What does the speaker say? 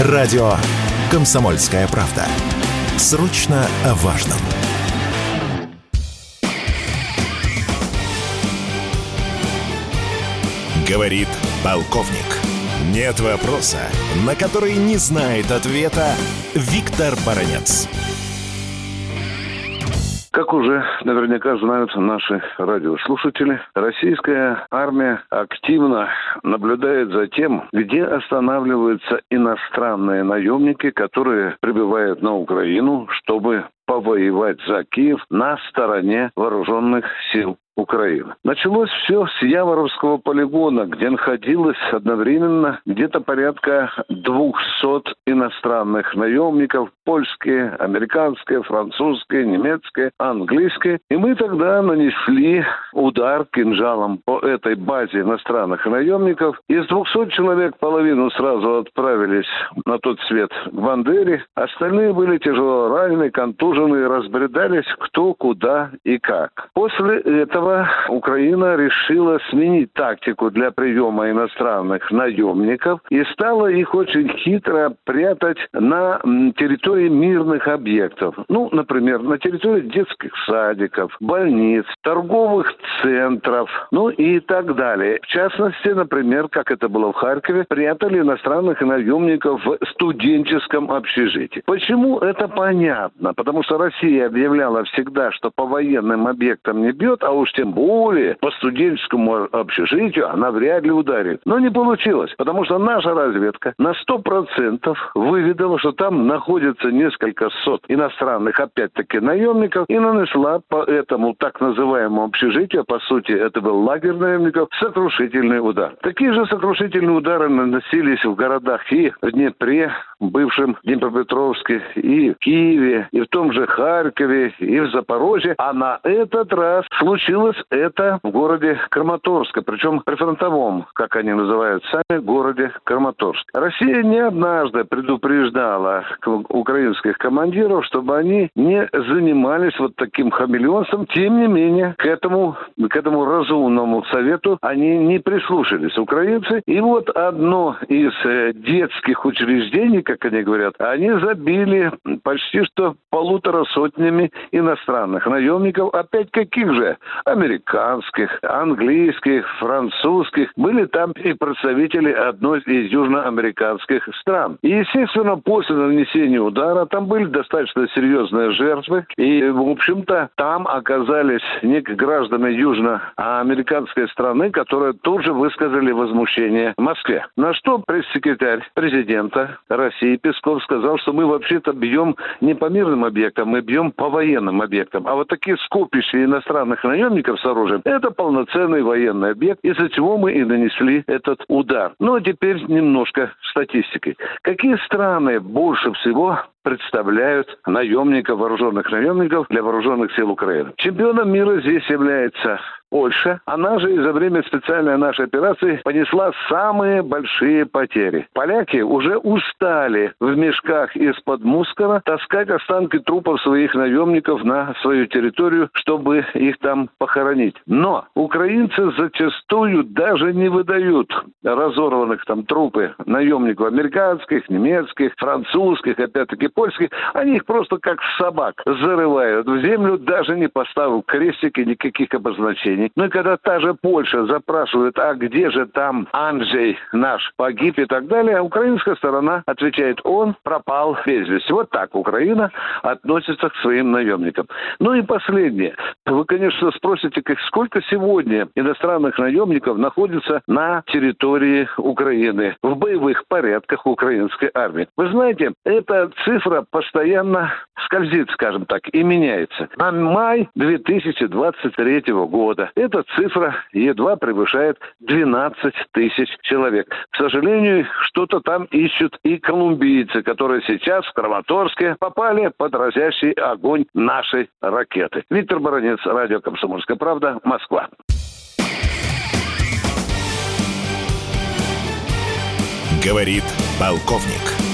Радио «Комсомольская правда». Срочно о важном. Говорит полковник. Нет вопроса, на который не знает ответа Виктор Баранец. Как уже наверняка знают наши радиослушатели, российская армия активно наблюдает за тем, где останавливаются иностранные наемники, которые прибывают на Украину, чтобы повоевать за Киев на стороне вооруженных сил Украины. Началось все с Яворовского полигона, где находилось одновременно где-то порядка 200 иностранных наемников, польские, американские, французские, немецкие, английские. И мы тогда нанесли удар кинжалом по этой базе иностранных наемников. Из 200 человек половину сразу отправились на тот свет к Бандере. Остальные были тяжело ранены, контужены, разбредались кто, куда и как. После этого этого Украина решила сменить тактику для приема иностранных наемников и стала их очень хитро прятать на территории мирных объектов. Ну, например, на территории детских садиков, больниц, торговых центров, ну и так далее. В частности, например, как это было в Харькове, прятали иностранных наемников в студенческом общежитии. Почему это понятно? Потому что Россия объявляла всегда, что по военным объектам не бьет, а уж тем более по студенческому общежитию она вряд ли ударит. Но не получилось, потому что наша разведка на сто процентов выведала, что там находится несколько сот иностранных, опять-таки, наемников, и нанесла по этому так называемому общежитию, по сути это был лагерь наемников, сокрушительный удар. Такие же сокрушительные удары наносились в городах и в Днепре, бывшем Днепропетровске, и в Киеве, и в том же Харькове, и в Запорожье. А на этот раз случилось это в городе Краматорске, причем прифронтовом, как они называют сами, городе Краматорск. Россия не однажды предупреждала украинских командиров, чтобы они не занимались вот таким хамелеонством. Тем не менее, к этому, к этому разумному совету они не прислушались, украинцы. И вот одно из э, детских учреждений, как они говорят, они забили почти что полутора сотнями иностранных наемников. Опять каких же? Американских, английских, французских. Были там и представители одной из южноамериканских стран. И, естественно, после нанесения удара там были достаточно серьезные жертвы. И, в общем-то, там оказались некие граждане южноамериканской страны, которые тут же высказали возмущение Москве. На что пресс-секретарь президента России Песков сказал, что мы вообще-то бьем не по мирным объектам, мы бьем по военным объектам. А вот такие скопища иностранных наемников с оружием – это полноценный военный объект, из-за чего мы и нанесли этот удар. Ну а теперь немножко статистикой. Какие страны больше всего представляют наемников, вооруженных наемников для вооруженных сил Украины. Чемпионом мира здесь является Польша, она же за время специальной нашей операции понесла самые большие потери. Поляки уже устали в мешках из-под мускара таскать останки трупов своих наемников на свою территорию, чтобы их там похоронить. Но украинцы зачастую даже не выдают разорванных там трупы наемников американских, немецких, французских, опять-таки польских. Они их просто как собак зарывают в землю, даже не поставив крестики, никаких обозначений. Ну и когда та же Польша запрашивает, а где же там Анджей наш погиб и так далее, украинская сторона отвечает, он пропал без вести. Вот так Украина относится к своим наемникам. Ну и последнее. Вы, конечно, спросите, сколько сегодня иностранных наемников находится на территории Украины в боевых порядках украинской армии. Вы знаете, эта цифра постоянно скользит, скажем так, и меняется. На май 2023 года эта цифра едва превышает 12 тысяч человек. К сожалению, что-то там ищут и колумбийцы, которые сейчас в Краматорске попали под разящий огонь нашей ракеты. Виктор Баранец, радио «Комсомольская правда», Москва. Говорит полковник.